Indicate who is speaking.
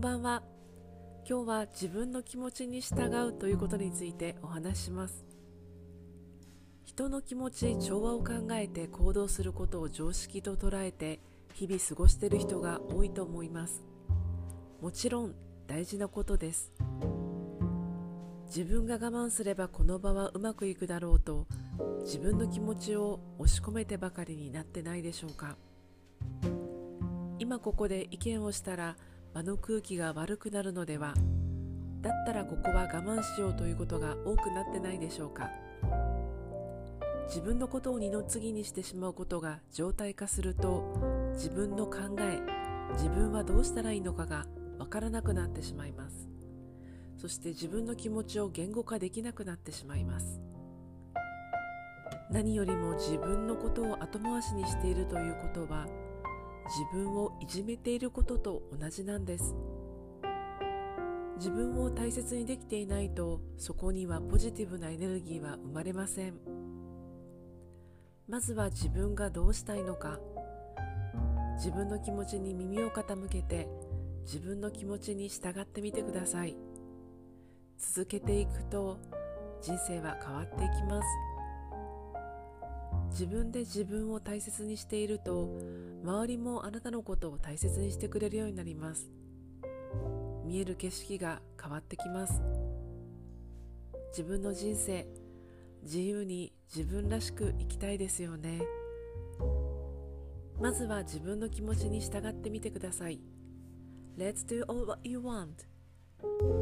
Speaker 1: んばんは。今日は自分の気持ちに従うということについてお話しします。人の気持ち調和を考えて行動することを常識と捉えて日々過ごしている人が多いと思います。もちろん大事なことです。自分が我慢すればこの場はうまくいくだろうと自分の気持ちを押し込めてばかりになってないでしょうか。今ここで意見をしたら場の空気が悪くなるのではだったらここは我慢しようということが多くなってないでしょうか。自分のことを二の次にしてしまうことが常態化すると自分の考え自分はどうしたらいいのかがわからなくなってしまいます。そして自分の気持ちを言語化できなくなってしまいます。何よりも自分のことを後回しにしているということは自分をいじめていることと同じなんです。自分を大切にできていないとそこにはポジティブなエネルギーは生まれません。まずは自分がどうしたいのか。自分の気持ちに耳を傾けて自分の気持ちに従ってみてください。続けていくと人生は変わっていきます。自分で自分を大切にしていると周りもあなたのことを大切にしてくれるようになります。見える景色が変わってきます。自分の人生自由に自分らしく生きたいですよね。まずは自分の気持ちに従ってみてください。Let's do all what you want.